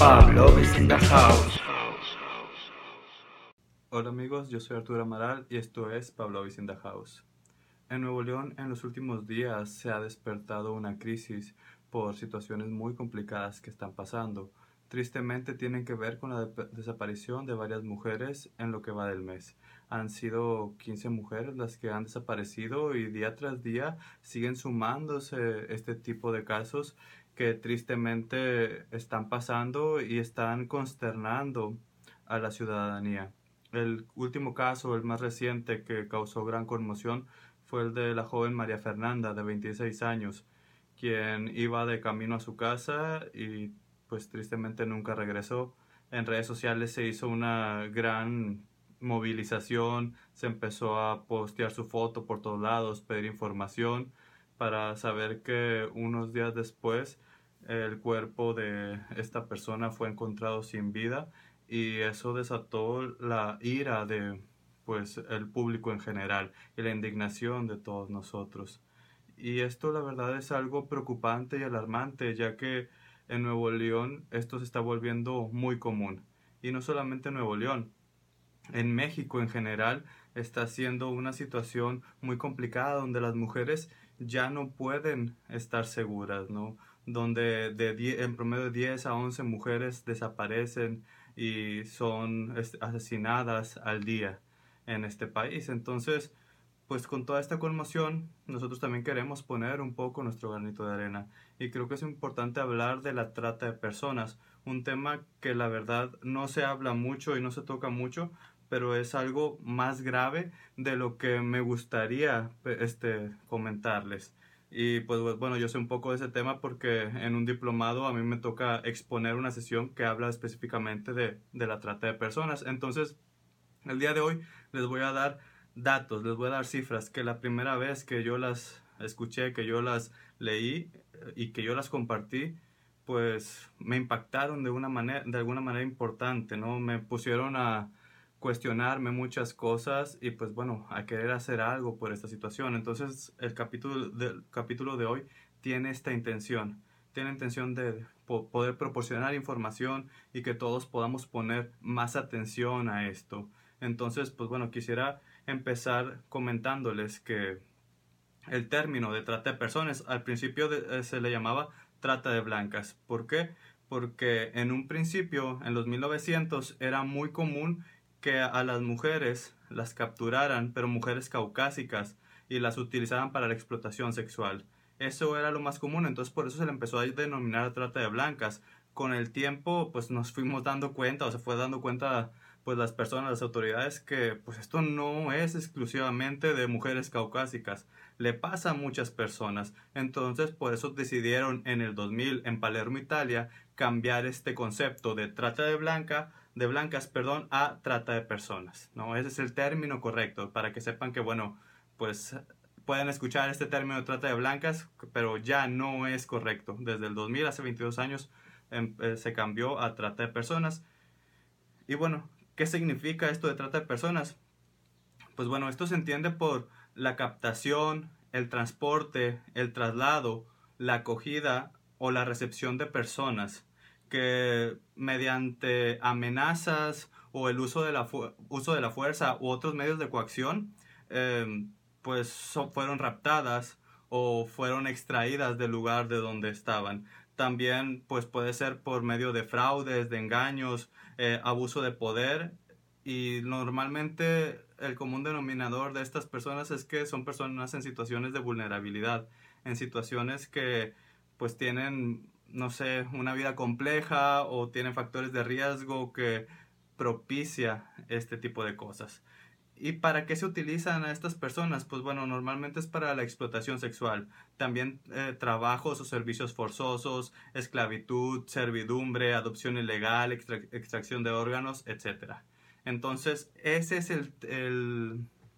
Pablo is house. Hola amigos, yo soy Arturo Amaral y esto es Pablo is house. En Nuevo León en los últimos días se ha despertado una crisis por situaciones muy complicadas que están pasando. Tristemente tienen que ver con la de- desaparición de varias mujeres en lo que va del mes. Han sido 15 mujeres las que han desaparecido y día tras día siguen sumándose este tipo de casos que tristemente están pasando y están consternando a la ciudadanía. El último caso, el más reciente que causó gran conmoción, fue el de la joven María Fernanda, de 26 años, quien iba de camino a su casa y pues tristemente nunca regresó. En redes sociales se hizo una gran movilización, se empezó a postear su foto por todos lados, pedir información para saber que unos días después el cuerpo de esta persona fue encontrado sin vida y eso desató la ira de pues el público en general y la indignación de todos nosotros. Y esto la verdad es algo preocupante y alarmante, ya que en Nuevo León esto se está volviendo muy común. Y no solamente en Nuevo León, en México en general está siendo una situación muy complicada donde las mujeres ya no pueden estar seguras, ¿no? Donde de die- en promedio de 10 a 11 mujeres desaparecen y son es- asesinadas al día en este país. Entonces, pues con toda esta conmoción, nosotros también queremos poner un poco nuestro granito de arena. Y creo que es importante hablar de la trata de personas, un tema que la verdad no se habla mucho y no se toca mucho, pero es algo más grave de lo que me gustaría este, comentarles. Y pues bueno, yo sé un poco de ese tema porque en un diplomado a mí me toca exponer una sesión que habla específicamente de, de la trata de personas. Entonces, el día de hoy les voy a dar datos, les voy a dar cifras que la primera vez que yo las escuché, que yo las leí eh, y que yo las compartí, pues me impactaron de una manera, de alguna manera importante, ¿no? Me pusieron a cuestionarme muchas cosas y pues bueno, a querer hacer algo por esta situación. Entonces, el capítulo del capítulo de hoy tiene esta intención, tiene intención de po- poder proporcionar información y que todos podamos poner más atención a esto. Entonces, pues bueno, quisiera empezar comentándoles que el término de trata de personas al principio de- eh, se le llamaba trata de blancas. ¿Por qué? Porque en un principio, en los 1900, era muy común que a las mujeres las capturaran, pero mujeres caucásicas, y las utilizaran para la explotación sexual. Eso era lo más común, entonces por eso se le empezó a denominar trata de blancas. Con el tiempo, pues nos fuimos dando cuenta, o se fue dando cuenta pues las personas, las autoridades, que pues esto no es exclusivamente de mujeres caucásicas, le pasa a muchas personas. Entonces por eso decidieron en el 2000 en Palermo, Italia, cambiar este concepto de trata de blanca, de blancas, perdón, a trata de personas, ¿no? Ese es el término correcto, para que sepan que, bueno, pues pueden escuchar este término de trata de blancas, pero ya no es correcto. Desde el 2000, hace 22 años, em, eh, se cambió a trata de personas. Y bueno, ¿qué significa esto de trata de personas? Pues bueno, esto se entiende por la captación, el transporte, el traslado, la acogida o la recepción de personas que mediante amenazas o el uso de la, uso de la fuerza u otros medios de coacción, eh, pues fueron raptadas o fueron extraídas del lugar de donde estaban. También pues puede ser por medio de fraudes, de engaños, eh, abuso de poder y normalmente el común denominador de estas personas es que son personas en situaciones de vulnerabilidad, en situaciones que pues tienen, no sé, una vida compleja o tienen factores de riesgo que propicia este tipo de cosas. ¿Y para qué se utilizan a estas personas? Pues bueno, normalmente es para la explotación sexual. También eh, trabajos o servicios forzosos, esclavitud, servidumbre, adopción ilegal, extra- extracción de órganos, etc. Entonces, ese es el,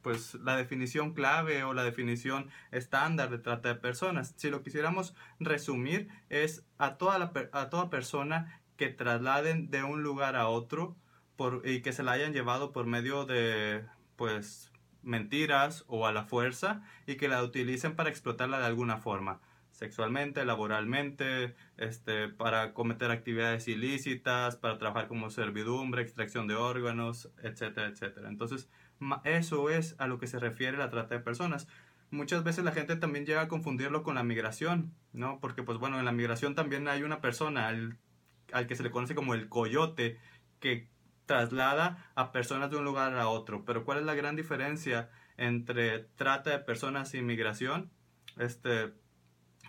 pues, la definición clave o la definición estándar de trata de personas. Si lo quisiéramos resumir, es a toda, a toda persona que trasladen de un lugar a otro por, y que se la hayan llevado por medio de pues mentiras o a la fuerza y que la utilicen para explotarla de alguna forma. sexualmente, laboralmente, este, para cometer actividades ilícitas, para trabajar como servidumbre, extracción de órganos, etcétera, etcétera. Entonces, eso es a lo que se refiere la trata de personas. Muchas veces la gente también llega a confundirlo con la migración, ¿no? Porque, pues bueno, en la migración también hay una persona al, que se le conoce como el coyote, que traslada a personas de un lugar a otro. Pero ¿cuál es la gran diferencia entre trata de personas y migración? Este,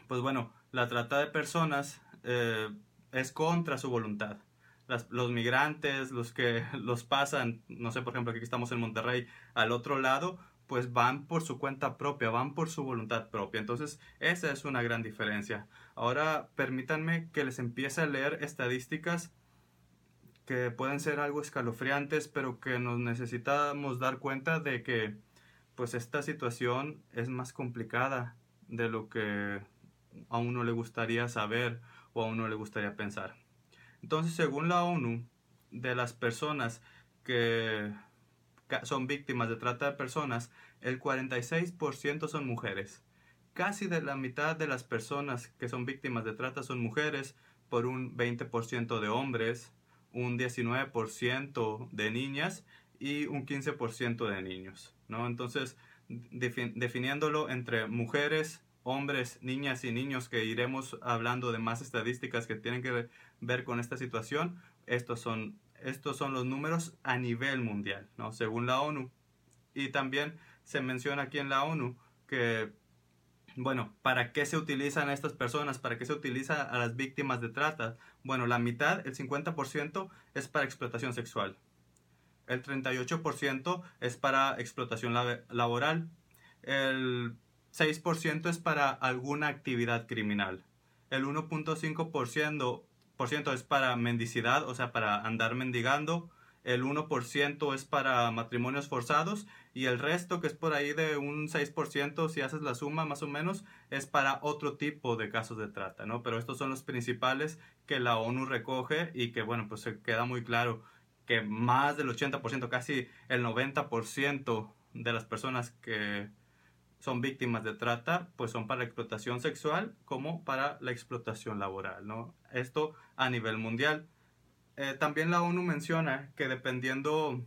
pues bueno, la trata de personas eh, es contra su voluntad. Los migrantes, los que los pasan, no sé, por ejemplo, aquí estamos en Monterrey, al otro lado, pues van por su cuenta propia, van por su voluntad propia. Entonces, esa es una gran diferencia. Ahora, permítanme que les empiece a leer estadísticas que pueden ser algo escalofriantes, pero que nos necesitamos dar cuenta de que pues esta situación es más complicada de lo que a uno le gustaría saber o a uno le gustaría pensar. Entonces, según la ONU, de las personas que son víctimas de trata de personas, el 46% son mujeres. Casi de la mitad de las personas que son víctimas de trata son mujeres, por un 20% de hombres, un 19% de niñas y un 15% de niños. ¿no? Entonces, definiéndolo entre mujeres, hombres, niñas y niños, que iremos hablando de más estadísticas que tienen que ver con esta situación, estos son, estos son los números a nivel mundial, ¿no? según la ONU. Y también se menciona aquí en la ONU que, bueno, ¿para qué se utilizan estas personas? ¿Para qué se utiliza a las víctimas de trata? Bueno, la mitad, el 50%, es para explotación sexual. El 38% es para explotación laboral. El 6% es para alguna actividad criminal. El 1.5% es para mendicidad, o sea, para andar mendigando. El 1% es para matrimonios forzados y el resto, que es por ahí de un 6%, si haces la suma más o menos, es para otro tipo de casos de trata, ¿no? Pero estos son los principales que la ONU recoge y que, bueno, pues se queda muy claro que más del 80%, casi el 90% de las personas que son víctimas de trata, pues son para explotación sexual como para la explotación laboral, ¿no? Esto a nivel mundial. Eh, también la ONU menciona que dependiendo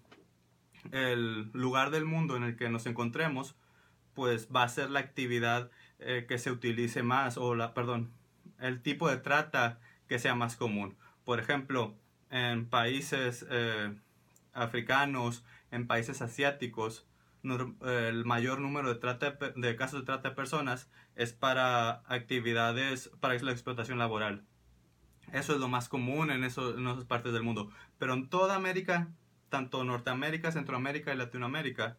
el lugar del mundo en el que nos encontremos, pues va a ser la actividad eh, que se utilice más o la, perdón, el tipo de trata que sea más común. Por ejemplo, en países eh, africanos, en países asiáticos, el mayor número de, trata de, casos de trata de personas es para actividades para la explotación laboral. Eso es lo más común en, eso, en esas partes del mundo. Pero en toda América, tanto Norteamérica, Centroamérica y Latinoamérica,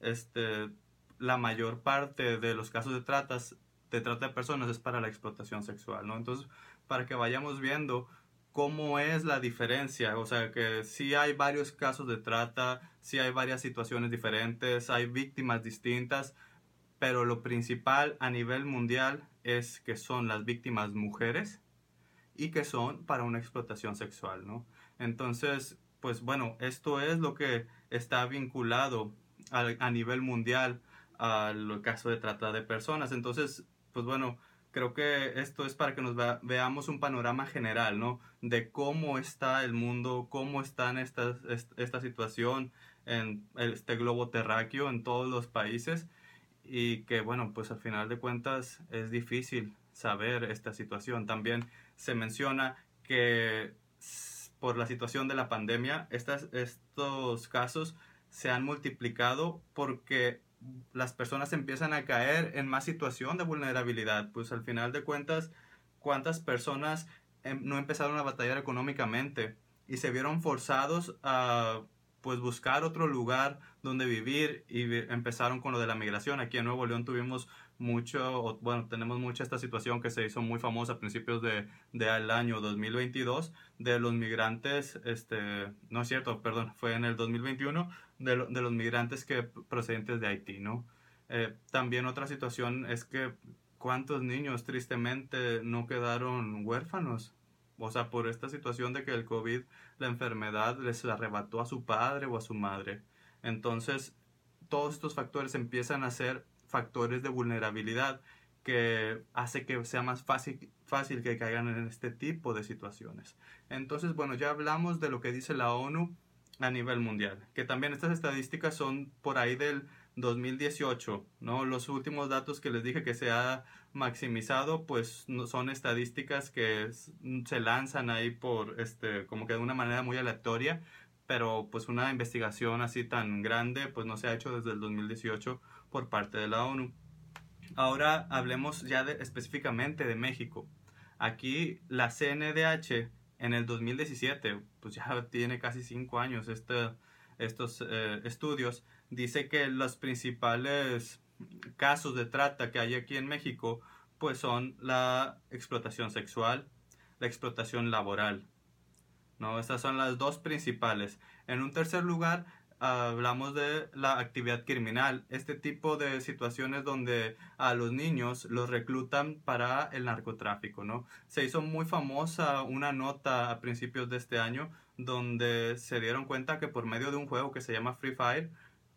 este, la mayor parte de los casos de, tratas, de trata de personas es para la explotación sexual. ¿no? Entonces, para que vayamos viendo cómo es la diferencia. O sea, que sí hay varios casos de trata, sí hay varias situaciones diferentes, hay víctimas distintas, pero lo principal a nivel mundial es que son las víctimas mujeres y que son para una explotación sexual, ¿no? Entonces, pues bueno, esto es lo que está vinculado a, a nivel mundial al caso de trata de personas. Entonces, pues bueno, creo que esto es para que nos veamos un panorama general, ¿no? De cómo está el mundo, cómo está esta, esta situación en este globo terráqueo en todos los países y que, bueno, pues al final de cuentas es difícil saber esta situación. También se menciona que por la situación de la pandemia, estos casos se han multiplicado porque las personas empiezan a caer en más situación de vulnerabilidad. Pues al final de cuentas, ¿cuántas personas em, no empezaron a batallar económicamente y se vieron forzados a pues buscar otro lugar donde vivir y empezaron con lo de la migración. Aquí en Nuevo León tuvimos mucho, bueno, tenemos mucha esta situación que se hizo muy famosa a principios de, del año 2022 de los migrantes, este, no es cierto, perdón, fue en el 2021 de, de los migrantes que procedentes de Haití, ¿no? Eh, también otra situación es que cuántos niños tristemente no quedaron huérfanos, o sea, por esta situación de que el COVID, la enfermedad les arrebató a su padre o a su madre. Entonces, todos estos factores empiezan a ser factores de vulnerabilidad que hace que sea más fácil, fácil que caigan en este tipo de situaciones. Entonces, bueno, ya hablamos de lo que dice la ONU a nivel mundial, que también estas estadísticas son por ahí del 2018, ¿no? Los últimos datos que les dije que se ha maximizado, pues son estadísticas que se lanzan ahí por, este, como que de una manera muy aleatoria, pero pues una investigación así tan grande, pues no se ha hecho desde el 2018 por parte de la ONU. Ahora hablemos ya específicamente de México. Aquí la CNDH en el 2017, pues ya tiene casi cinco años este, estos eh, estudios, dice que los principales casos de trata que hay aquí en México, pues son la explotación sexual, la explotación laboral. ¿no? Estas son las dos principales. En un tercer lugar, hablamos de la actividad criminal, este tipo de situaciones donde a los niños los reclutan para el narcotráfico, ¿no? Se hizo muy famosa una nota a principios de este año donde se dieron cuenta que por medio de un juego que se llama Free Fire,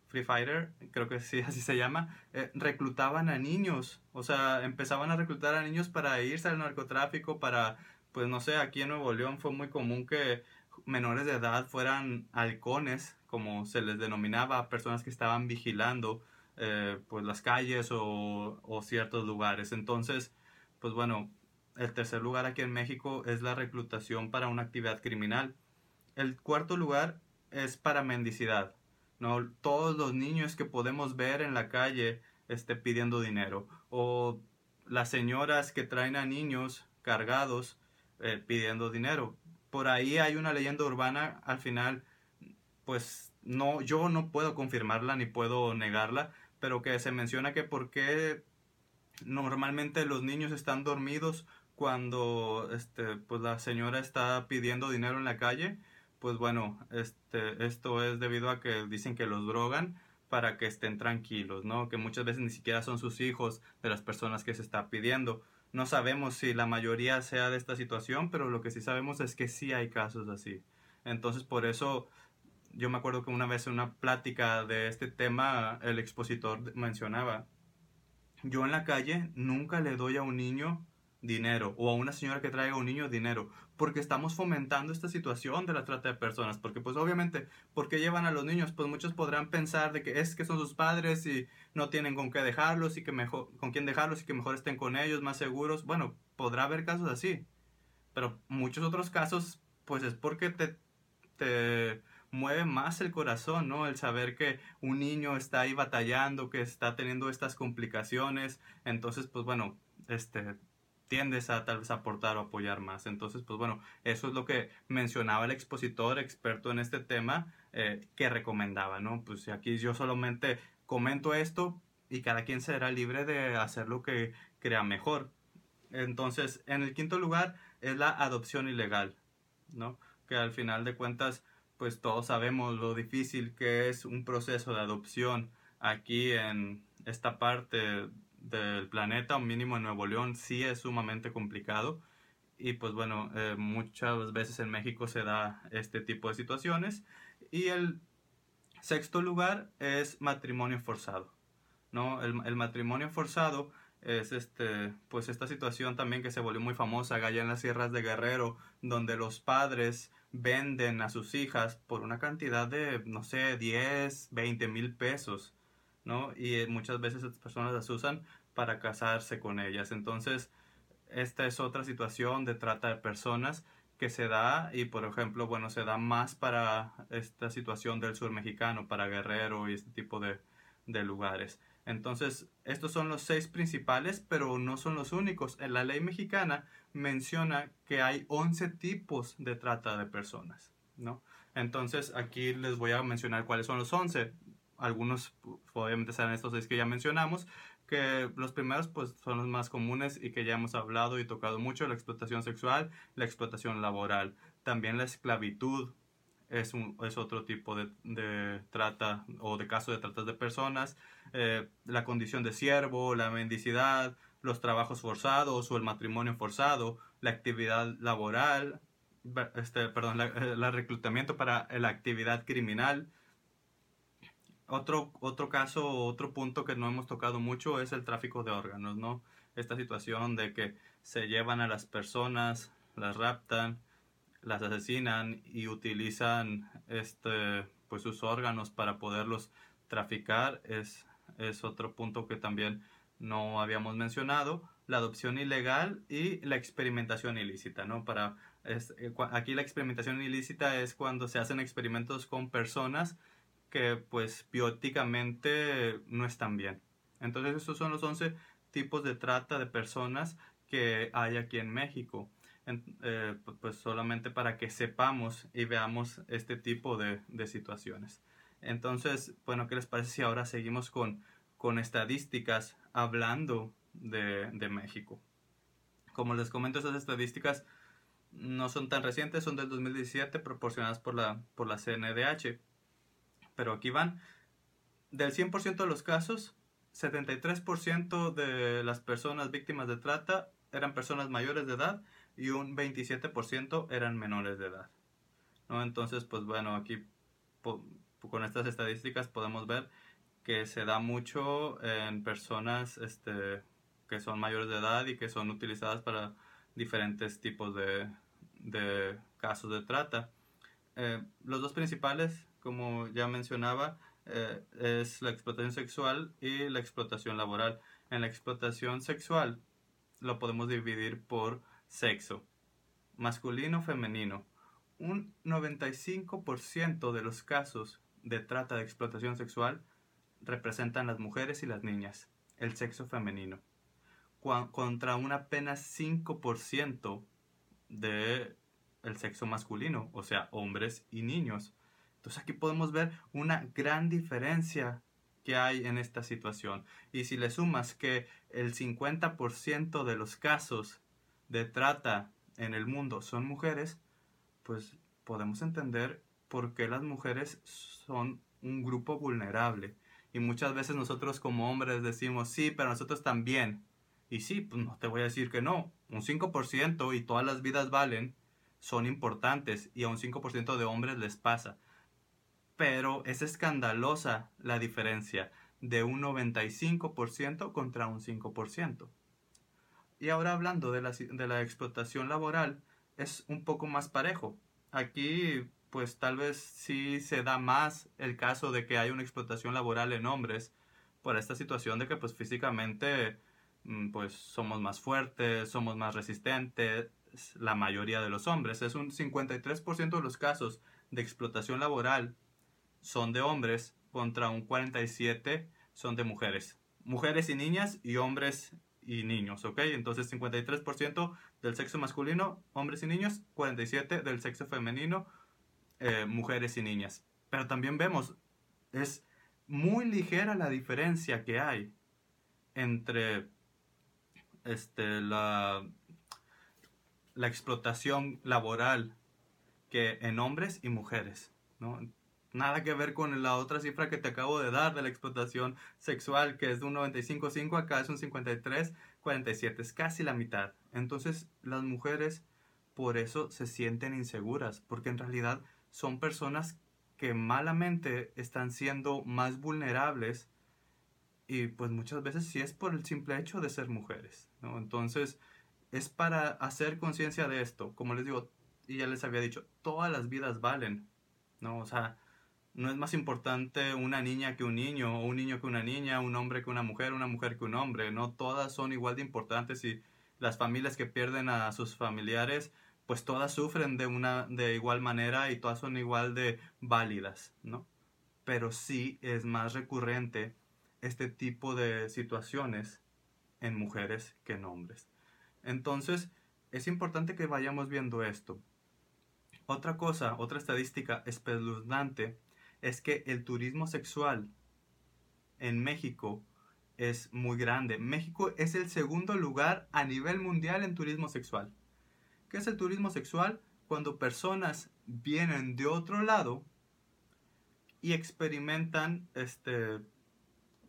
Free Fighter, creo que sí, así se llama, eh, reclutaban a niños, o sea, empezaban a reclutar a niños para irse al narcotráfico, para, pues no sé, aquí en Nuevo León fue muy común que menores de edad fueran halcones, como se les denominaba, personas que estaban vigilando eh, pues las calles o, ciertos lugares. Entonces, pues bueno, el tercer lugar aquí en México es la reclutación para una actividad criminal. El cuarto lugar es para mendicidad. ¿no? Todos los niños que podemos ver en la calle este, pidiendo dinero. O las señoras que traen a niños cargados eh, pidiendo dinero por ahí hay una leyenda urbana, al final, pues no, yo no puedo confirmarla ni puedo negarla, pero que se menciona que por qué normalmente los niños están dormidos cuando este, pues la señora está pidiendo dinero en la calle, pues bueno, este, esto es debido a que dicen que los drogan para que estén tranquilos, ¿no? Que muchas veces ni siquiera son sus hijos de las personas que se está pidiendo. No sabemos si la mayoría sea de esta situación, pero lo que sí sabemos es que sí hay casos así. Entonces, por eso yo me acuerdo que una vez en una plática de este tema el expositor mencionaba, yo en la calle nunca le doy a un niño dinero o a una señora que traiga un niño dinero, porque estamos fomentando esta situación de la trata de personas, porque pues obviamente, ¿por qué llevan a los niños? Pues muchos podrán pensar de que es que son sus padres y no tienen con qué dejarlos y que mejor, con quién dejarlos y que mejor estén con ellos, más seguros. Bueno, podrá haber casos así, pero muchos otros casos, pues es porque te, te mueve más el corazón, ¿no? El saber que un niño está ahí batallando, que está teniendo estas complicaciones, entonces, pues bueno, este, tiendes a tal vez aportar o apoyar más. Entonces, pues bueno, eso es lo que mencionaba el expositor experto en este tema eh, que recomendaba, ¿no? Pues aquí yo solamente comento esto y cada quien será libre de hacer lo que crea mejor. Entonces, en el quinto lugar es la adopción ilegal, ¿no? Que al final de cuentas, pues todos sabemos lo difícil que es un proceso de adopción aquí en esta parte del planeta, o mínimo en Nuevo León, sí es sumamente complicado. Y pues bueno, eh, muchas veces en México se da este tipo de situaciones. Y el sexto lugar es matrimonio forzado. ¿no? El, el, matrimonio forzado es este, pues esta situación también que se volvió muy famosa allá en las sierras de Guerrero, donde los padres venden a sus hijas por una cantidad de, no sé, 10, 20 mil pesos ¿no? Y eh, muchas veces estas personas las usan para casarse con ellas. Entonces, esta es otra situación de trata de personas que se da y, por ejemplo, bueno, se da más para esta situación del sur mexicano, para Guerrero y este tipo de, de lugares. Entonces, estos son los seis principales, pero no son los únicos. En la ley mexicana menciona que hay 11 tipos de trata de personas, ¿no? Entonces, aquí les voy a mencionar cuáles son los 11 algunos obviamente serán estos seis que ya mencionamos, que los primeros pues son los más comunes y que ya hemos hablado y tocado mucho, la explotación sexual, la explotación laboral, también la esclavitud es, un, es otro tipo de, trata o de caso de trata de personas, eh, la condición de siervo, la mendicidad, los trabajos forzados o el matrimonio forzado, la actividad laboral, este, perdón, el reclutamiento para la actividad criminal, Otro, otro caso, otro punto que no hemos tocado mucho es el tráfico de órganos, ¿no? Esta situación de que se llevan a las personas, las raptan, las asesinan y utilizan este, pues sus órganos para poderlos traficar es, es otro punto que también no habíamos mencionado. La adopción ilegal y la experimentación ilícita, ¿no? Para, eh, aquí la experimentación ilícita es cuando se hacen experimentos con personas que pues bióticamente no están bien. Entonces estos son los 11 tipos de trata de personas que hay aquí en México. Eh, pues solamente para que sepamos y veamos este tipo de, situaciones. Entonces, bueno, ¿qué les parece si ahora seguimos con, con estadísticas hablando de, de México? Como les comento, esas estadísticas no son tan recientes, son del 2017, proporcionadas por la, por la CNDH pero aquí van, del 100% de los casos, 73% de las personas víctimas de trata eran personas mayores de edad y un 27% eran menores de edad. ¿no? Entonces, pues bueno, aquí con estas estadísticas podemos ver que se da mucho en personas este, que son mayores de edad y que son utilizadas para diferentes tipos de, casos de trata. Eh, los dos principales como ya mencionaba, eh, es la explotación sexual y la explotación laboral. En la explotación sexual lo podemos dividir por sexo, masculino, femenino. Un 95% de los casos de trata de explotación sexual representan las mujeres y las niñas, el sexo femenino, contra un apenas 5% de el sexo masculino, o sea, hombres y niños. Entonces aquí podemos ver una gran diferencia que hay en esta situación. Y si le sumas que el 50% de los casos de trata en el mundo son mujeres, pues podemos entender por qué las mujeres son un grupo vulnerable. Y muchas veces nosotros como hombres decimos, sí, pero nosotros también. Y sí, pues no te voy a decir que no. Un 5% y todas las vidas valen son importantes y a un 5% de hombres les pasa pero es escandalosa la diferencia de un 95% contra un 5%. Y ahora hablando de la, de la explotación laboral, es un poco más parejo. Aquí pues tal vez sí se da más el caso de que hay una explotación laboral en hombres por esta situación de que pues físicamente mm, pues somos más fuertes, somos más resistentes, la mayoría de los hombres. Es un 53% de los casos de explotación laboral son de hombres contra un 47 son de mujeres. Mujeres y niñas y hombres y niños, ¿ok? Entonces 53% del sexo masculino, hombres y niños, 47% del sexo femenino, eh, mujeres y niñas. Pero también vemos, es muy ligera la diferencia que hay entre este, la, la explotación laboral que en hombres y mujeres, ¿no? Nada que ver con la otra cifra que te acabo de dar de la explotación sexual, que es de un 95.5, acá es un 53.47, es casi la mitad. Entonces las mujeres por eso se sienten inseguras, porque en realidad son personas que malamente están siendo más vulnerables y pues muchas veces sí es por el simple hecho de ser mujeres, ¿no? Entonces es para hacer conciencia de esto, como les digo, y ya les había dicho, todas las vidas valen, ¿no? O sea, no es más importante una niña que un niño, o un niño que una niña, un hombre que una mujer, una mujer que un hombre, no todas son igual de importantes y las familias que pierden a sus familiares, pues todas sufren de una de igual manera y todas son igual de válidas, ¿no? Pero sí es más recurrente este tipo de situaciones en mujeres que en hombres. Entonces, es importante que vayamos viendo esto. Otra cosa, otra estadística espeluznante es que el turismo sexual en México es muy grande. México es el segundo lugar a nivel mundial en turismo sexual. ¿Qué es el turismo sexual? Cuando personas vienen de otro lado y experimentan este,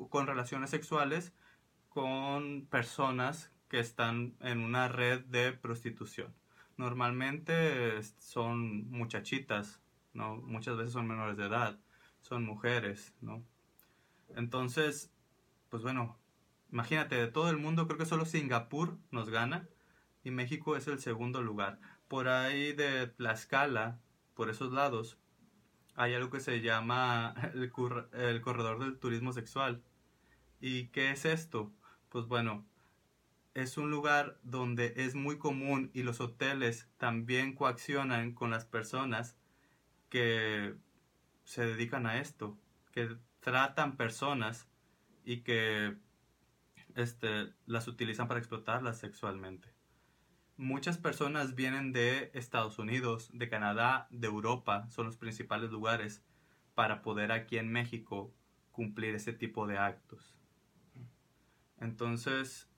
con relaciones sexuales con personas que están en una red de prostitución. Normalmente son muchachitas ¿no? Muchas veces son menores de edad, son mujeres, ¿no? Entonces, pues bueno, imagínate, de todo el mundo creo que solo Singapur nos gana y México es el segundo lugar. Por ahí de Tlaxcala, por esos lados, hay algo que se llama el, el corredor del turismo sexual. ¿Y qué es esto? Pues bueno, es un lugar donde es muy común y los hoteles también coaccionan con las personas que se dedican a esto, que tratan personas y que este, las utilizan para explotarlas sexualmente. Muchas personas vienen de Estados Unidos, de Canadá, de Europa, son los principales lugares para poder aquí en México cumplir ese tipo de actos. Entonces,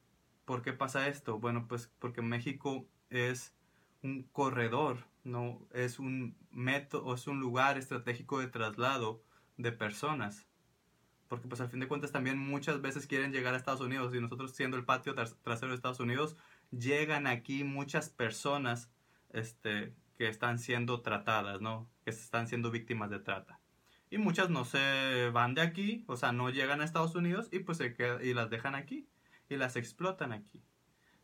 ¿por qué pasa esto? Bueno, pues porque México es un corredor, no es un método, es un lugar estratégico de traslado de personas. Porque pues al fin de cuentas también muchas veces quieren llegar a Estados Unidos y nosotros siendo el patio trasero de Estados Unidos, llegan aquí muchas personas este, que están siendo tratadas, ¿no? Que están siendo víctimas de trata. Y muchas no se van de aquí, o sea, no llegan a Estados Unidos y pues se quedan, y las dejan aquí y las explotan aquí.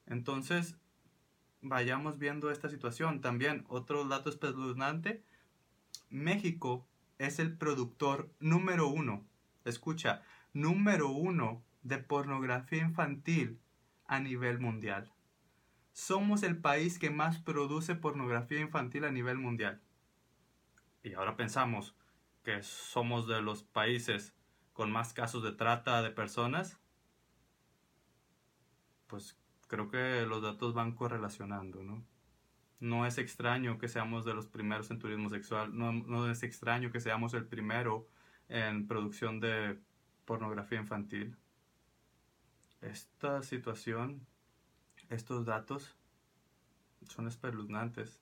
Entonces, vayamos viendo esta situación. También, otro dato espeluznante, México es el productor número uno, escucha, número uno de pornografía infantil a nivel mundial. Somos el país que más produce pornografía infantil a nivel mundial. Y ahora pensamos que somos de los países con más casos de trata de personas pues creo que los datos van correlacionando, ¿no? No es extraño que seamos de los primeros en turismo sexual, no, no es extraño que seamos el primero en producción de pornografía infantil. Esta situación, estos datos son espeluznantes.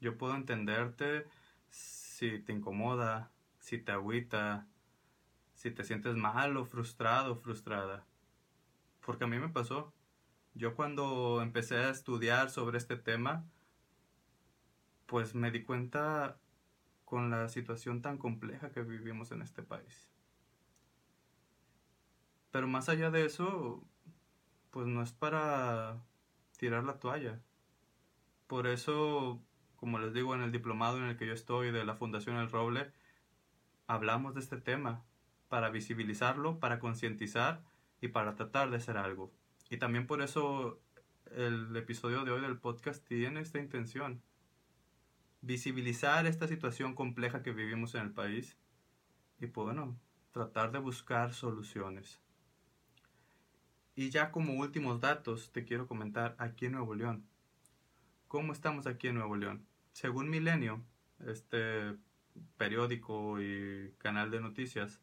Yo puedo entenderte si te incomoda, si te agüita, si te sientes mal o frustrado frustrada. Porque a mí me pasó. Yo cuando empecé a estudiar sobre este tema, pues me di cuenta con la situación tan compleja que vivimos en este país. Pero más allá de eso, pues no es para tirar la toalla. Por eso, como les digo, en el diplomado en el que yo estoy de la Fundación El Roble, hablamos de este tema para visibilizarlo, para concientizar y para tratar de hacer algo. Y también por eso el episodio de hoy del podcast tiene esta intención. Visibilizar esta situación compleja que vivimos en el país y pues, bueno, tratar de buscar soluciones. Y ya como últimos datos te quiero comentar aquí en Nuevo León. ¿Cómo estamos aquí en Nuevo León? Según Milenio, este periódico y canal de noticias,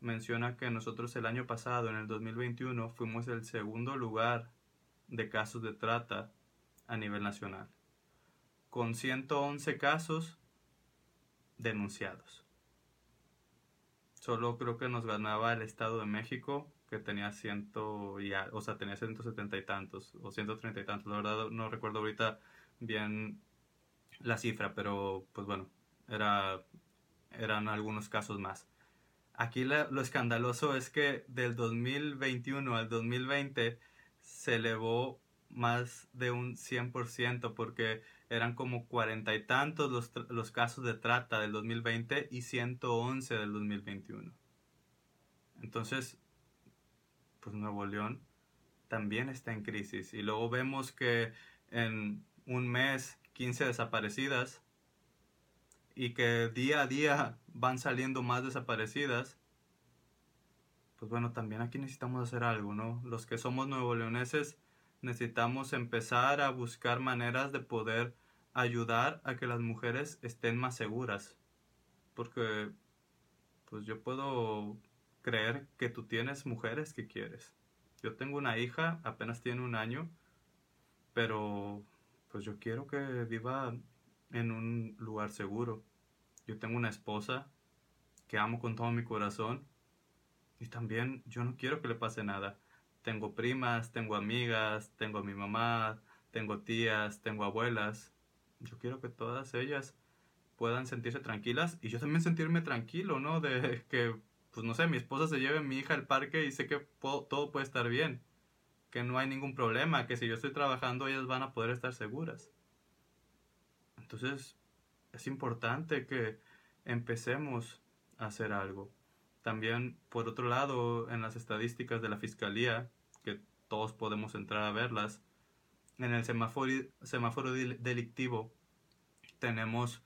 menciona que nosotros el año pasado, en el 2021, fuimos el segundo lugar de casos de trata a nivel nacional, con 111 casos denunciados. Solo creo que nos ganaba el Estado de México, que tenía ciento o sea, tenía 170 y tantos, o 130 y tantos, la verdad no recuerdo ahorita bien la cifra, pero pues bueno, era, eran algunos casos más. Aquí lo escandaloso es que del 2021 al 2020 se elevó más de un 100% porque eran como cuarenta y tantos los, los, casos de trata del 2020 y 111 del 2021. Entonces, pues Nuevo León también está en crisis. Y luego vemos que en un mes 15 desaparecidas y que día a día van saliendo más desaparecidas, pues bueno, también aquí necesitamos hacer algo, ¿no? Los que somos nuevo leoneses necesitamos empezar a buscar maneras de poder ayudar a que las mujeres estén más seguras. Porque, pues yo puedo creer que tú tienes mujeres que quieres. Yo tengo una hija, apenas tiene un año, pero pues yo quiero que viva en un lugar seguro. Yo tengo una esposa que amo con todo mi corazón y también yo no quiero que le pase nada. Tengo primas, tengo amigas, tengo a mi mamá, tengo tías, tengo abuelas. Yo quiero que todas ellas puedan sentirse tranquilas y yo también sentirme tranquilo, ¿no? De que pues no sé, mi esposa se lleve a mi hija al parque y sé que todo puede estar bien, que no hay ningún problema, que si yo estoy trabajando ellas van a poder estar seguras. Entonces, es importante que empecemos a hacer algo. También, por otro lado, en las estadísticas de la Fiscalía, que todos podemos entrar a verlas, en el semáforo, semáforo delictivo tenemos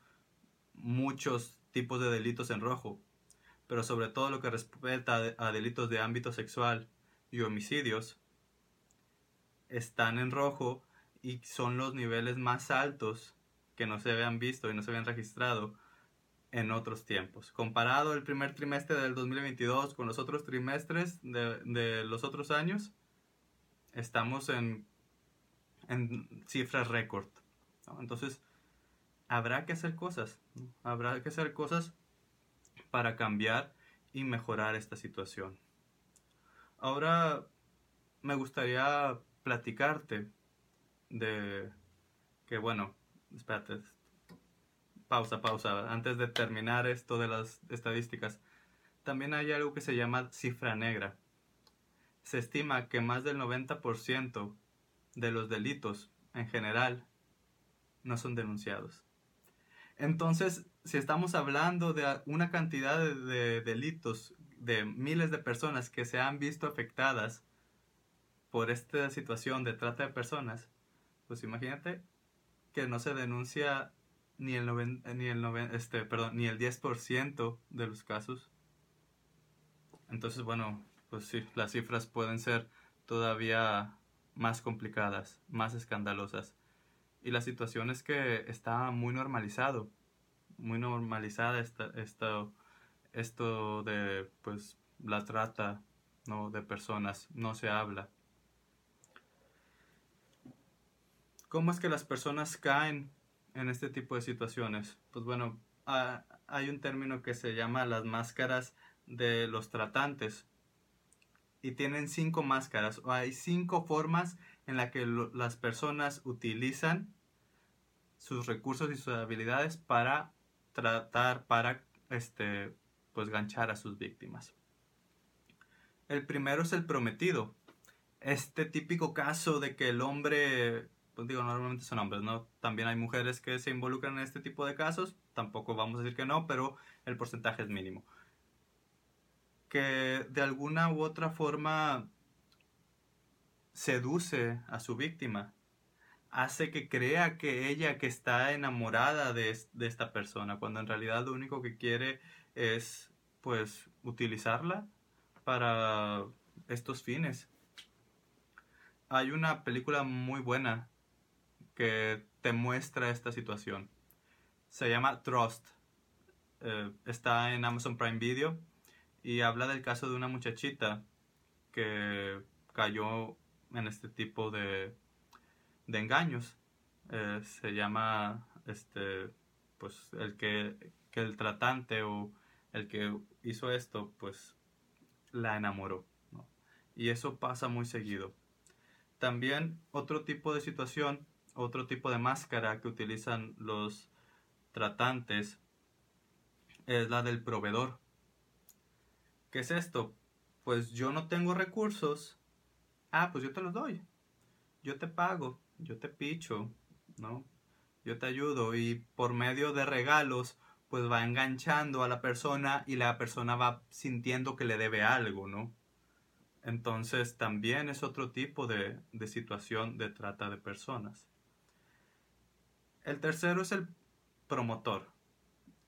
muchos tipos de delitos en rojo, pero sobre todo lo que respecta a delitos de ámbito sexual y homicidios, están en rojo y son los niveles más altos que no se habían visto y no se habían registrado en otros tiempos. Comparado el primer trimestre del 2022 con los otros trimestres de, los otros años, estamos en, en cifras récord. Entonces, habrá que hacer cosas. Habrá que hacer cosas para cambiar y mejorar esta situación. Ahora me gustaría platicarte de que, bueno, espérate, pausa, pausa, antes de terminar esto de las estadísticas, también hay algo que se llama cifra negra. Se estima que más del 90% de los delitos en general no son denunciados. Entonces, si estamos hablando de una cantidad de, delitos de miles de personas que se han visto afectadas por esta situación de trata de personas, pues imagínate que no se denuncia ni el, ni el, este, perdón, ni el 10% de los casos. Entonces, bueno, pues sí, las cifras pueden ser todavía más complicadas, más escandalosas. Y la situación es que está muy normalizado, muy normalizada esta, esto de pues la trata ¿no? de personas, no se habla. ¿Cómo es que las personas caen en este tipo de situaciones? Pues bueno, hay un término que se llama las máscaras de los tratantes. Y tienen cinco máscaras, o hay cinco formas en las que las personas utilizan sus recursos y sus habilidades para tratar, para este, pues ganchar a sus víctimas. El primero es el prometido. Este típico caso de que el hombre pues digo, normalmente son hombres, ¿no? También hay mujeres que se involucran en este tipo de casos, tampoco vamos a decir que no, pero el porcentaje es mínimo. Que de alguna u otra forma seduce a su víctima, hace que crea que ella que está enamorada de, de esta persona, cuando en realidad lo único que quiere es pues utilizarla para estos fines. Hay una película muy buena que te muestra esta situación. Se llama Trust. Eh, está en Amazon Prime Video y habla del caso de una muchachita que cayó en este tipo de, de engaños. Eh, se llama este pues el que, que el tratante o el que hizo esto pues la enamoró y eso pasa muy seguido también otro tipo de situación otro tipo de máscara que utilizan los tratantes es la del proveedor. ¿Qué es esto? Pues yo no tengo recursos. Ah, pues yo te los doy. Yo te pago, yo te picho, ¿no? Yo te ayudo y por medio de regalos pues va enganchando a la persona y la persona va sintiendo que le debe algo, ¿no? Entonces también es otro tipo de, de situación de trata de personas. El tercero es el promotor.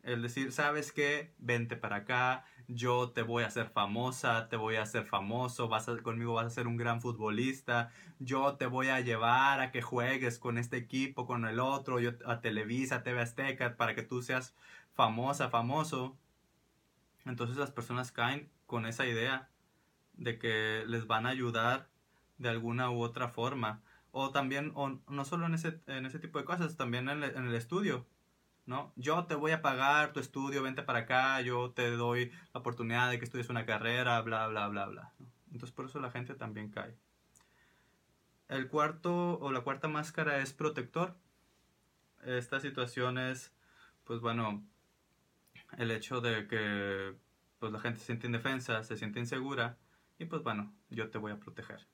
El decir, ¿sabes qué? Vente para acá, yo te voy a hacer famosa, te voy a hacer famoso, vas a, conmigo vas a ser un gran futbolista, yo te voy a llevar a que juegues con este equipo, con el otro, yo, a Televisa, TV Azteca, para que tú seas famosa, famoso. Entonces las personas caen con esa idea de que les van a ayudar de alguna u otra forma o también, o no solo en ese, en ese tipo de cosas, también en, el estudio, ¿no? Yo te voy a pagar tu estudio, vente para acá, yo te doy la oportunidad de que estudies una carrera, bla, bla, bla, bla. Entonces por eso la gente también cae. El cuarto o la cuarta máscara es protector. Esta situación es, pues bueno, el hecho de que pues la gente se siente indefensa, se siente insegura y pues bueno, yo te voy a proteger.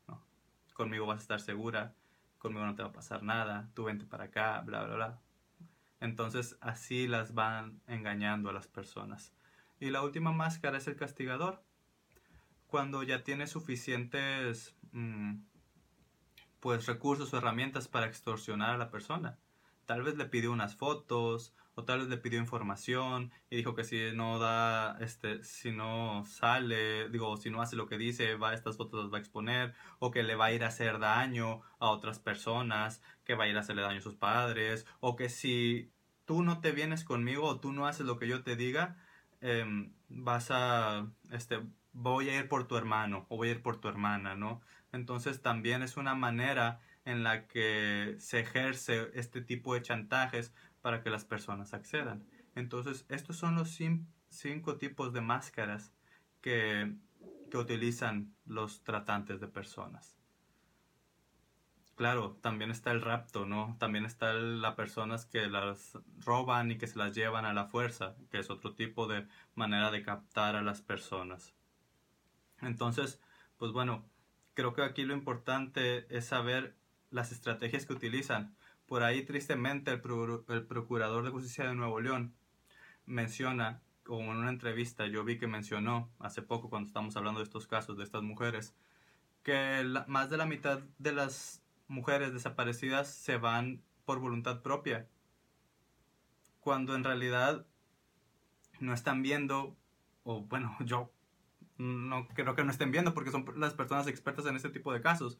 Conmigo vas a estar segura, conmigo no te va a pasar nada, tú vente para acá, bla, bla, bla. Entonces así las van engañando a las personas. Y la última máscara es el castigador. Cuando ya tiene suficientes mm, pues recursos o herramientas para extorsionar a la persona. Tal vez le pidió unas fotos, o tal vez le pidió información y dijo que si no da, este, si no sale, digo, si no hace lo que dice, va, estas fotos las va a exponer, o que le va a ir a hacer daño a otras personas, que va a ir a hacerle daño a sus padres, o que si tú no te vienes conmigo o tú no haces lo que yo te diga, em, vas a, este, voy a ir por tu hermano o voy a ir por tu hermana, ¿no? Entonces también es una manera en la que se ejerce este tipo de chantajes para que las personas accedan. Entonces, estos son los cinco tipos de máscaras que, utilizan los tratantes de personas. Claro, también está el rapto, ¿no? También está las personas que las roban y que se las llevan a la fuerza, que es otro tipo de manera de captar a las personas. Entonces, pues bueno, creo que aquí lo importante es saber las estrategias que utilizan. Por ahí, tristemente, el, Procurador de Justicia de Nuevo León menciona, como en una entrevista yo vi que mencionó hace poco cuando estamos hablando de estos casos, de estas mujeres, que más de la mitad de las mujeres desaparecidas se van por voluntad propia, cuando en realidad no están viendo, o bueno, yo no creo que no estén viendo porque son las personas expertas en este tipo de casos,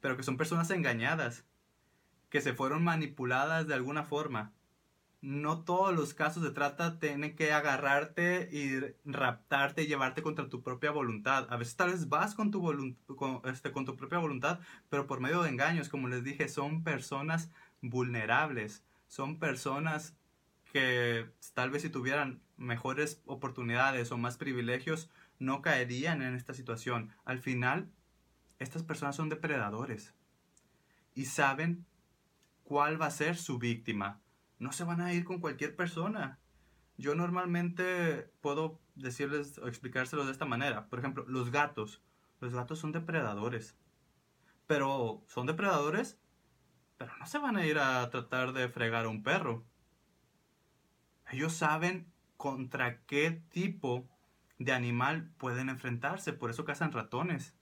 pero que son personas engañadas, que se fueron manipuladas de alguna forma. No todos los casos de trata tienen que agarrarte y raptarte y llevarte contra tu propia voluntad. A veces tal vez vas con tu, con, este, con tu propia voluntad, pero por medio de engaños, como les dije, son personas vulnerables, son personas que tal vez si tuvieran mejores oportunidades o más privilegios, no caerían en esta situación. Al final, estas personas son depredadores y saben cuál va a ser su víctima. No se van a ir con cualquier persona. Yo normalmente puedo decirles o explicárselos de esta manera. Por ejemplo, los gatos. Los gatos son depredadores. Pero son depredadores, pero no se van a ir a tratar de fregar a un perro. Ellos saben contra qué tipo de animal pueden enfrentarse. Por eso cazan ratones,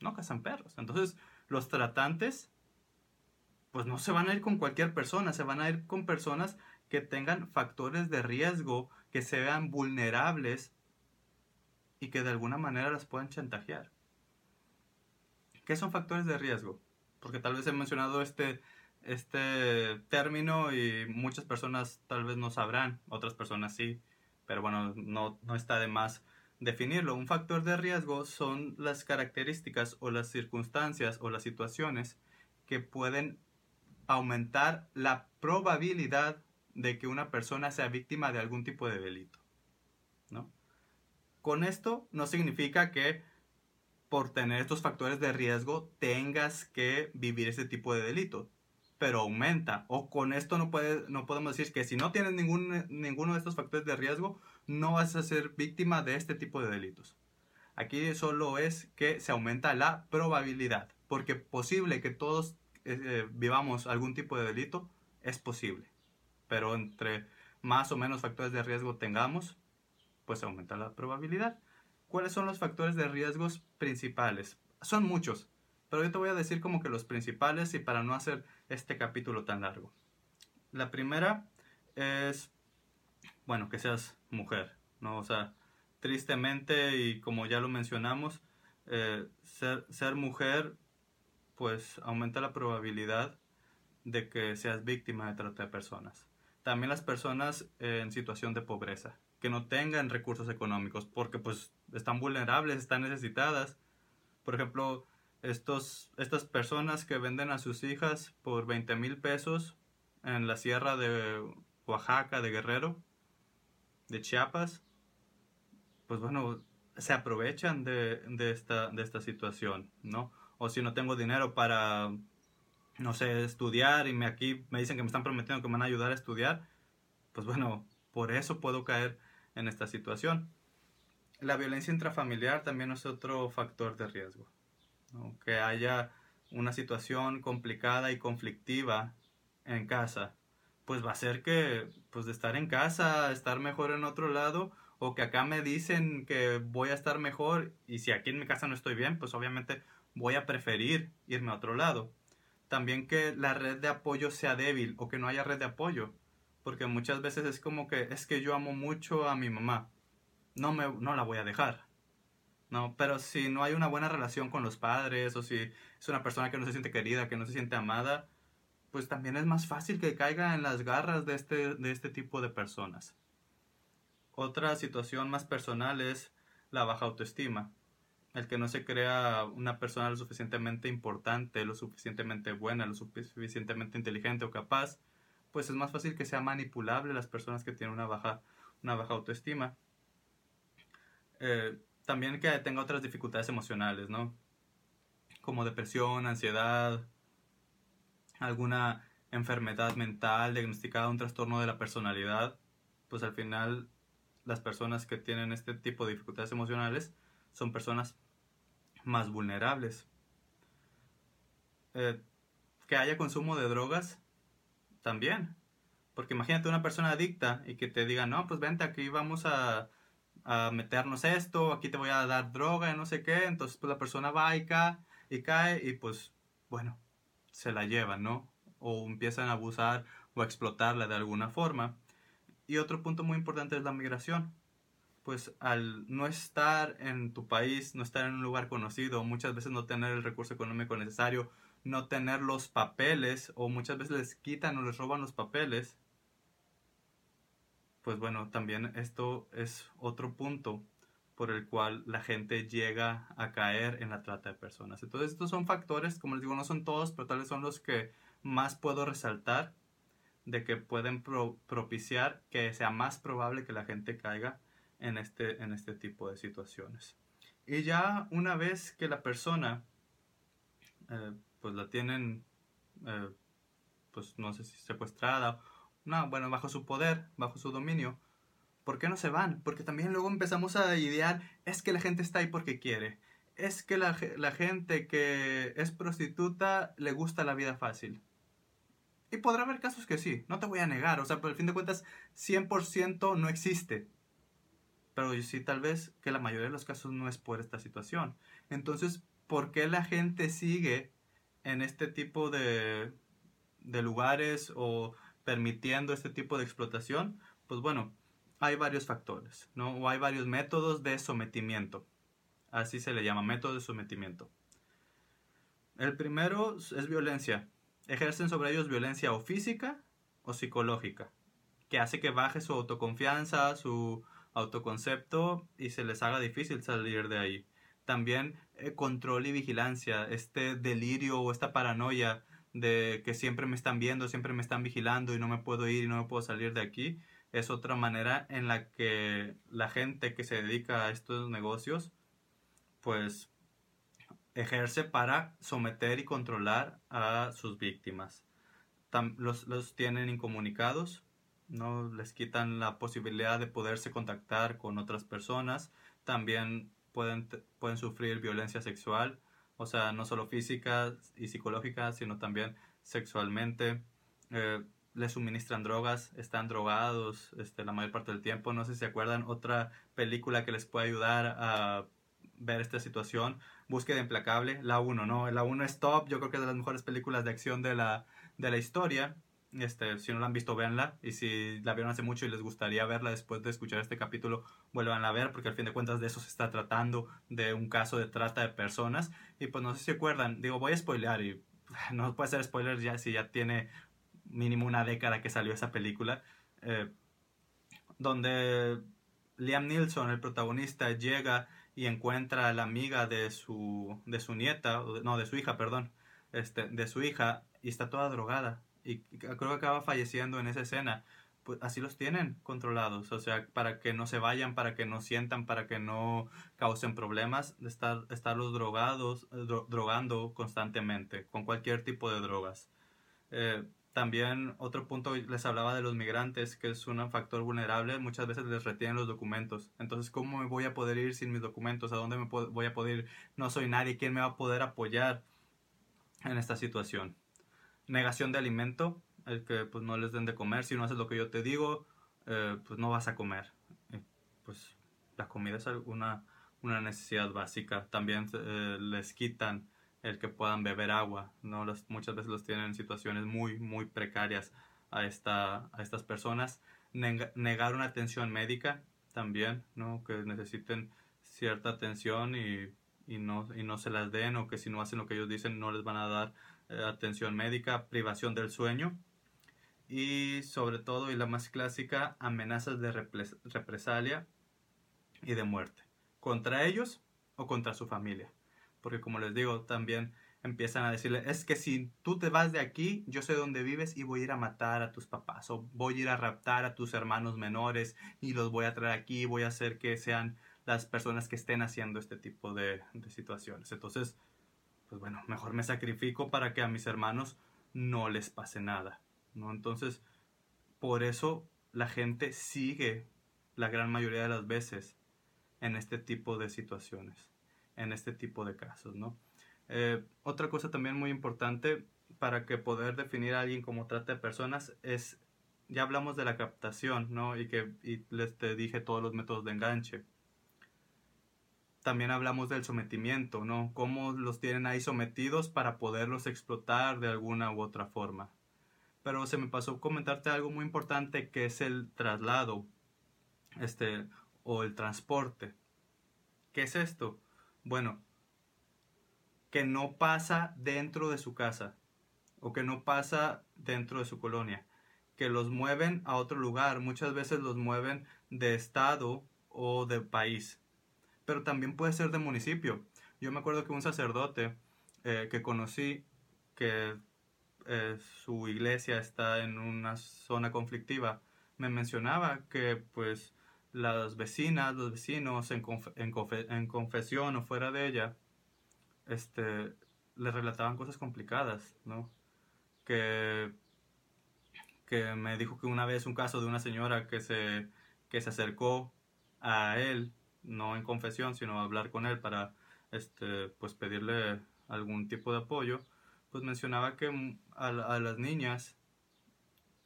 no cazan perros. Entonces, los tratantes, pues no se van a ir con cualquier persona, se van a ir con personas que tengan factores de riesgo, que sean vulnerables y que de alguna manera las puedan chantajear. ¿Qué son factores de riesgo? Porque tal vez he mencionado este, este término y muchas personas tal vez no sabrán, otras personas sí, pero bueno, no, no está de más definirlo. Un factor de riesgo son las características o las circunstancias o las situaciones que pueden aumentar la probabilidad de que una persona sea víctima de algún tipo de delito. ¿no? Con esto no significa que por tener estos factores de riesgo tengas que vivir ese tipo de delito, pero aumenta. O con esto no, puede, no podemos decir que si no tienes ningún, ninguno de estos factores de riesgo, no vas a ser víctima de este tipo de delitos. Aquí solo es que se aumenta la probabilidad, porque posible que todos eh, vivamos algún tipo de delito, es posible. Pero entre más o menos factores de riesgo tengamos, pues aumenta la probabilidad. ¿Cuáles son los factores de riesgos principales? Son muchos, pero yo te voy a decir como que los principales y para no hacer este capítulo tan largo. La primera es, bueno, que seas mujer, ¿no? O sea, tristemente y como ya lo mencionamos, eh, ser mujer pues aumenta la probabilidad de que seas víctima de trata de personas. También las personas en situación de pobreza, que no tengan recursos económicos, porque pues están vulnerables, están necesitadas. Por ejemplo, estos, estas personas que venden a sus hijas por 20 mil pesos en la sierra de Oaxaca, de Guerrero, de Chiapas, pues bueno, se aprovechan de, esta, de esta situación, ¿no? O si no tengo dinero para, no sé, estudiar y me aquí me dicen que me están prometiendo que me van a ayudar a estudiar, pues bueno, por eso puedo caer en esta situación. la violencia intrafamiliar también es otro factor de riesgo. Que haya una situación complicada y conflictiva en casa, pues va a ser que, pues de estar en casa, estar mejor en otro lado, o que acá me dicen que voy a estar mejor y si aquí en mi casa no estoy bien, pues obviamente voy a preferir irme a otro lado. También que la red de apoyo sea débil o que no haya red de apoyo, porque muchas veces es como que es que yo amo mucho a mi mamá, no, me, no la voy a dejar. No, pero si no hay una buena relación con los padres o si es una persona que no se siente querida, que no se siente amada, pues también es más fácil que caiga en las garras de este, de este tipo de personas. Otra situación más personal es la baja autoestima. El que no se crea una persona lo suficientemente importante, lo suficientemente buena, lo suficientemente inteligente o capaz, pues es más fácil que sea manipulable las personas que tienen una baja, una baja autoestima. Eh, también que tenga otras dificultades emocionales, ¿no? Como depresión, ansiedad, alguna enfermedad mental diagnosticada, un trastorno de la personalidad, pues al final las personas que tienen este tipo de dificultades emocionales son personas más vulnerables. Eh, que haya consumo de drogas también. Porque imagínate una persona adicta y que te diga, no, pues vente aquí, vamos a a meternos esto, aquí te voy a dar droga y no sé qué, entonces pues la persona va y cae y cae y pues bueno, se la llevan, ¿no? O empiezan a abusar o a explotarla de alguna forma. Y otro punto muy importante es la migración. Pues al no estar en tu país, no estar en un lugar conocido, muchas veces no tener el recurso económico necesario, no tener los papeles o muchas veces les quitan o les roban los papeles, pues bueno, también esto es otro punto por el cual la gente llega a caer en la trata de personas. Entonces estos son factores, como les digo, no son todos, pero tal vez son los que más puedo resaltar de que pueden propiciar que sea más probable que la gente caiga en este, en este tipo de situaciones. Y ya una vez que la persona, eh, pues la tienen, eh, pues no sé si secuestrada no, bueno, bajo su poder, bajo su dominio. ¿Por qué no se van? Porque también luego empezamos a idear, es que la gente está ahí porque quiere. Es que la, gente que es prostituta le gusta la vida fácil. Y podrá haber casos que sí, no te voy a negar. O sea, por el fin de cuentas, 100% no existe. Pero sí, tal vez que la mayoría de los casos no es por esta situación. Entonces, ¿por qué la gente sigue en este tipo de, de lugares o permitiendo este tipo de explotación? Pues bueno, hay varios factores, ¿no? O hay varios métodos de sometimiento. Así se le llama, método de sometimiento. El primero es violencia. Ejercen sobre ellos violencia o física o psicológica, que hace que baje su autoconfianza, su autoconcepto y se les haga difícil salir de ahí. También eh, control y vigilancia, este delirio o esta paranoia de que siempre me están viendo, siempre me están vigilando y no me puedo ir y no me puedo salir de aquí, es otra manera en la que la gente que se dedica a estos negocios, pues ejerce para someter y controlar a sus víctimas. los, los tienen incomunicados, no les quitan la posibilidad de poderse contactar con otras personas, también pueden, pueden sufrir violencia sexual, o sea, no solo física y psicológica, sino también sexualmente. Eh, les suministran drogas, están drogados este, la mayor parte del tiempo. No sé si se acuerdan otra película que les puede ayudar a ver esta situación. Búsqueda implacable, la 1, ¿no? La 1 es top, yo creo que es de las mejores películas de acción de la, de la historia. Este, si no la han visto, véanla. Y si la vieron hace mucho y les gustaría verla después de escuchar este capítulo, vuelvan a ver, porque al fin de cuentas de eso se está tratando, de un caso de trata de personas. Y pues no sé si acuerdan, digo, voy a spoilear y no puede ser spoiler ya si ya tiene mínimo una década que salió esa película. Eh, donde Liam Neeson, el protagonista, llega y encuentra a la amiga de su, de su nieta, no, de su hija, perdón, este, de su hija, y está toda drogada y creo que acaba falleciendo en esa escena, pues así los tienen controlados, o sea, para que no se vayan, para que no sientan, para que no causen problemas, estar, estarlos drogados, drogando constantemente, con cualquier tipo de drogas. Eh, También otro punto les hablaba de los migrantes, que es un factor vulnerable, muchas veces les retienen los documentos. Entonces, ¿cómo me voy a poder ir sin mis documentos? ¿A dónde me voy a poder ir? No soy nadie, ¿quién me va a poder apoyar en esta situación? Negación de alimento, el que pues no les den de comer, si no haces lo que yo te digo, eh, pues no vas a comer. pues la comida es una, una necesidad básica. También eh, les quitan el que puedan beber agua, ¿no? muchas veces los tienen en situaciones muy, muy precarias a, esta, a estas personas. negar una atención médica también, ¿no? Que necesiten cierta atención y, y, no, y no se las den o que si no hacen lo que ellos dicen no les van a dar atención médica, privación del sueño y sobre todo, y la más clásica, amenazas de represalia y de muerte, contra ellos o contra su familia. Porque como les digo, también empiezan a decirle, es que si tú te vas de aquí, yo sé dónde vives y voy a ir a matar a tus papás, o voy a ir a raptar a tus hermanos menores y los voy a traer aquí, voy a hacer que sean las personas que estén haciendo este tipo de, de situaciones. Entonces, pues bueno, mejor me sacrifico para que a mis hermanos no les pase nada. ¿no? Entonces, por eso la gente sigue la gran mayoría de las veces en este tipo de situaciones, en este tipo de casos, ¿no? Eh, otra cosa también muy importante para que poder definir a alguien como trata de personas es, ya hablamos de la captación, ¿no? Y que les te dije todos los métodos de enganche. También hablamos del sometimiento, ¿no? Cómo los tienen ahí sometidos para poderlos explotar de alguna u otra forma pero se me pasó comentarte algo muy importante que es el traslado este o el transporte. ¿Qué es esto? Bueno, que no pasa dentro de su casa o que no pasa dentro de su colonia, que los mueven a otro lugar, muchas veces los mueven de estado o de país, pero también puede ser de municipio. Yo me acuerdo que un sacerdote eh, que conocí que eh, su iglesia está en una zona conflictiva, me mencionaba que pues las vecinas, los vecinos en, en, confesión o fuera de ella, este, le relataban cosas complicadas, ¿no? Que, que me dijo que una vez un caso de una señora que se, que se acercó a él, no en confesión, sino hablar con él para este, pues pedirle algún tipo de apoyo, pues mencionaba que a, las niñas,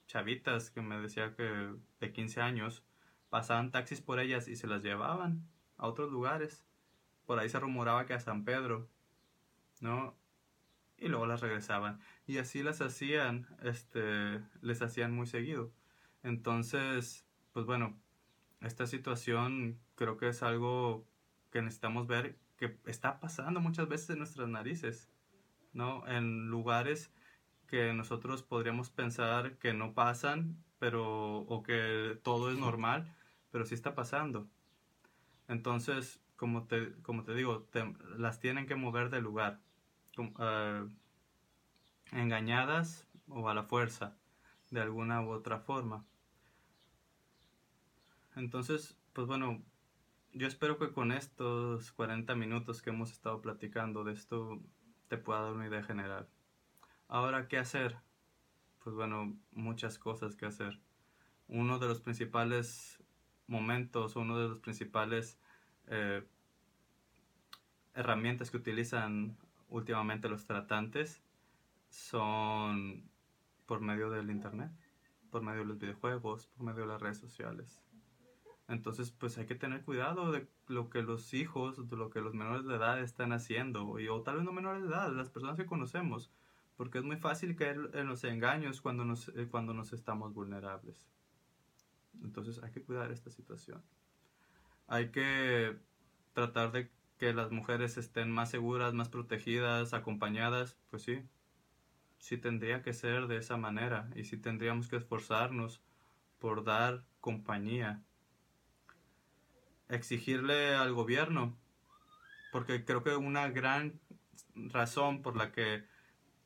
chavitas, que me decía que de 15 años, pasaban taxis por ellas y se las llevaban a otros lugares. Por ahí se rumoraba que a San Pedro, ¿no? Y luego las regresaban. Y así las hacían, este, les hacían muy seguido. Entonces, pues bueno, esta situación creo que es algo que necesitamos ver que está pasando muchas veces en nuestras narices. ¿no? En lugares que nosotros podríamos pensar que no pasan, pero, o que todo es normal, pero sí está pasando. Entonces, como te, como te digo, las tienen que mover del lugar, eh, engañadas o a la fuerza, de alguna u otra forma. Entonces, pues bueno, yo espero que con estos 40 minutos que hemos estado platicando de esto te pueda dar una idea general. Ahora, ¿qué hacer? Pues bueno, muchas cosas que hacer. Uno de los principales momentos, uno de los principales eh, herramientas que utilizan últimamente los tratantes son por medio del internet, por medio de los videojuegos, por medio de las redes sociales. Entonces, pues hay que tener cuidado de lo que los hijos, de lo que los menores de edad están haciendo, y, o tal vez no menores de edad, las personas que conocemos, porque es muy fácil caer en los engaños cuando nos, eh, cuando nos estamos vulnerables. Entonces hay que cuidar esta situación. Hay que tratar de que las mujeres estén más seguras, más protegidas, acompañadas, pues sí, sí tendría que ser de esa manera y sí tendríamos que esforzarnos por dar compañía exigirle al gobierno, porque creo que una gran razón por la que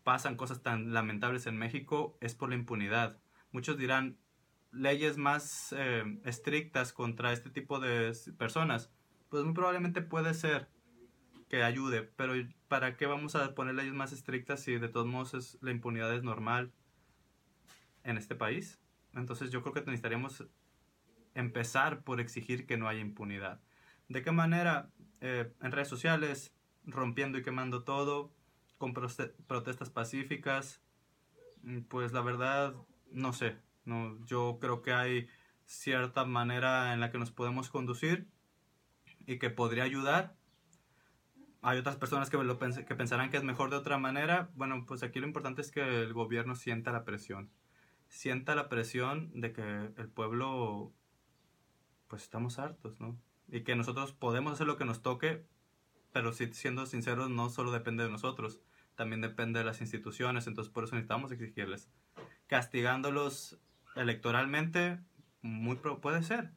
pasan cosas tan lamentables en México es por la impunidad. Muchos dirán leyes más eh, estrictas contra este tipo de personas. Pues muy probablemente puede ser que ayude, pero ¿para qué vamos a poner leyes más estrictas si de todos modos la impunidad es normal? en este país. Entonces yo creo que necesitaríamos empezar por exigir que no haya impunidad. ¿De qué manera? Eh, en redes sociales, rompiendo y quemando todo, con protestas pacíficas. Mm, pues la verdad, no sé. No, yo creo que hay cierta manera en la que nos podemos conducir y que podría ayudar. Hay otras personas que, lo que pensarán que es mejor de otra manera. Bueno, pues aquí lo importante es que el gobierno sienta la presión. Sienta la presión de que el pueblo, pues estamos hartos, ¿no? Y que nosotros podemos hacer lo que nos toque, pero si, siendo sinceros, no solo depende de nosotros, también depende de las instituciones, entonces por eso necesitamos exigirles. Castigándolos electoralmente, muy puede ser.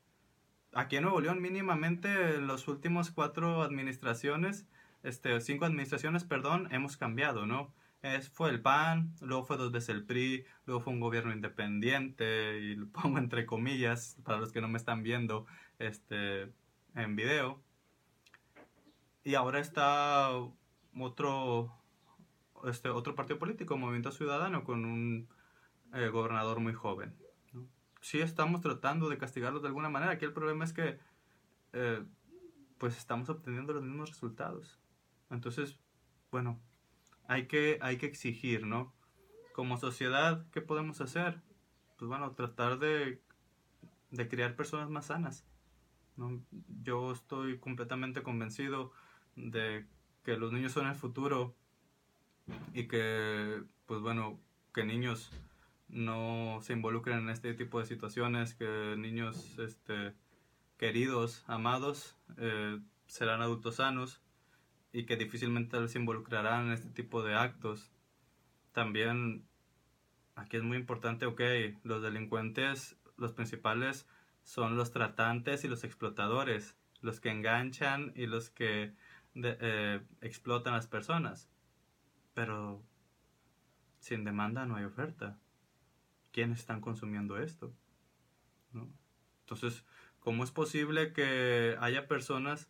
Aquí en Nuevo León, mínimamente, en los últimos cuatro administraciones, este, cinco administraciones, perdón, hemos cambiado, ¿no? Es, fue el PAN, luego fue dos veces el PRI, luego fue un gobierno independiente, y lo pongo entre comillas, para los que no me están viendo este, en video. Y ahora está otro, este, otro partido político, Movimiento Ciudadano, con un eh, gobernador muy joven sí estamos tratando de castigarlos de alguna manera. Aquí el problema es que eh, pues estamos obteniendo los mismos resultados. Entonces, bueno, hay que, hay que exigir, ¿no? Como sociedad, ¿qué podemos hacer? Pues bueno, tratar de, de crear personas más sanas. ¿no? Yo estoy completamente convencido de que los niños son el futuro y que, pues bueno, que niños no se involucren en este tipo de situaciones, que niños este, queridos, amados, eh, serán adultos sanos y que difícilmente se involucrarán en este tipo de actos. También aquí es muy importante, ok, los delincuentes, los principales son los tratantes y los explotadores, los que enganchan y los que eh, explotan a las personas. Pero sin demanda no hay oferta quiénes están consumiendo esto. Entonces, ¿cómo es posible que haya personas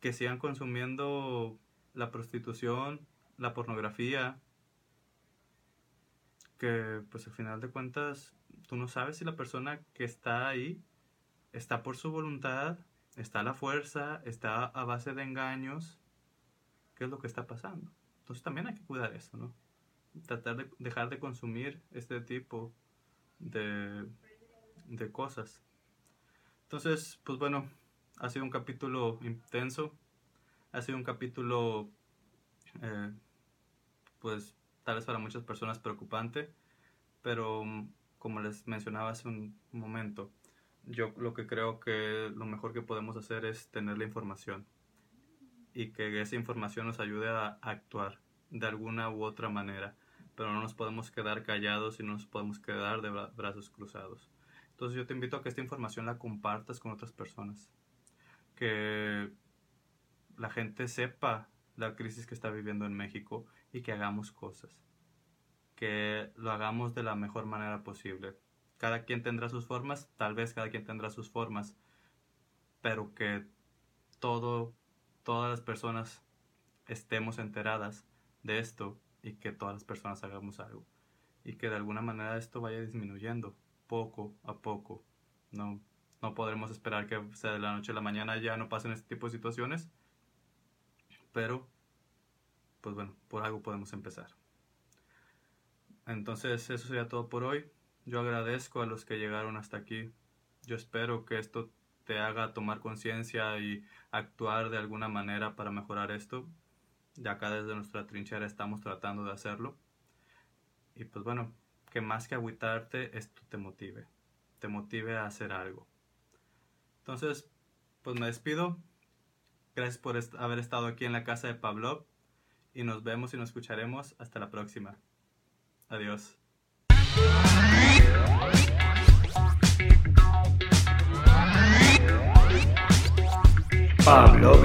que sigan consumiendo la prostitución, la pornografía, que pues al final de cuentas tú no sabes si la persona que está ahí está por su voluntad, está a la fuerza, está a base de engaños, qué es lo que está pasando. Entonces también hay que cuidar eso, ¿no? tratar de dejar de consumir este tipo de, de cosas. Entonces, pues bueno, ha sido un capítulo intenso, ha sido un capítulo, eh, pues tal vez para muchas personas preocupante, pero como les mencionaba hace un momento, yo lo que creo que lo mejor que podemos hacer es tener la información y que esa información nos ayude a actuar de alguna u otra manera pero no nos podemos quedar callados y no nos podemos quedar de brazos cruzados. Entonces yo te invito a que esta información la compartas con otras personas, que la gente sepa la crisis que está viviendo en México y que hagamos cosas, que lo hagamos de la mejor manera posible. Cada quien tendrá sus formas, tal vez cada quien tendrá sus formas, pero que todo, todas las personas estemos enteradas de esto y que todas las personas hagamos algo. Y que de alguna manera esto vaya disminuyendo poco a poco. No, no podremos esperar que sea de la noche a la mañana ya no pasen este tipo de situaciones. Pero, pues bueno, por algo podemos empezar. Entonces, eso sería todo por hoy. Yo agradezco a los que llegaron hasta aquí. Yo espero que esto te haga tomar conciencia y actuar de alguna manera para mejorar esto de acá desde nuestra trinchera estamos tratando de hacerlo. Y pues bueno, que más que agüitarte, esto te motive, te motive a hacer algo. Entonces, pues me despido. Gracias por haber estado aquí en la casa de Pablo y nos vemos y nos escucharemos hasta la próxima. Adiós. Pablo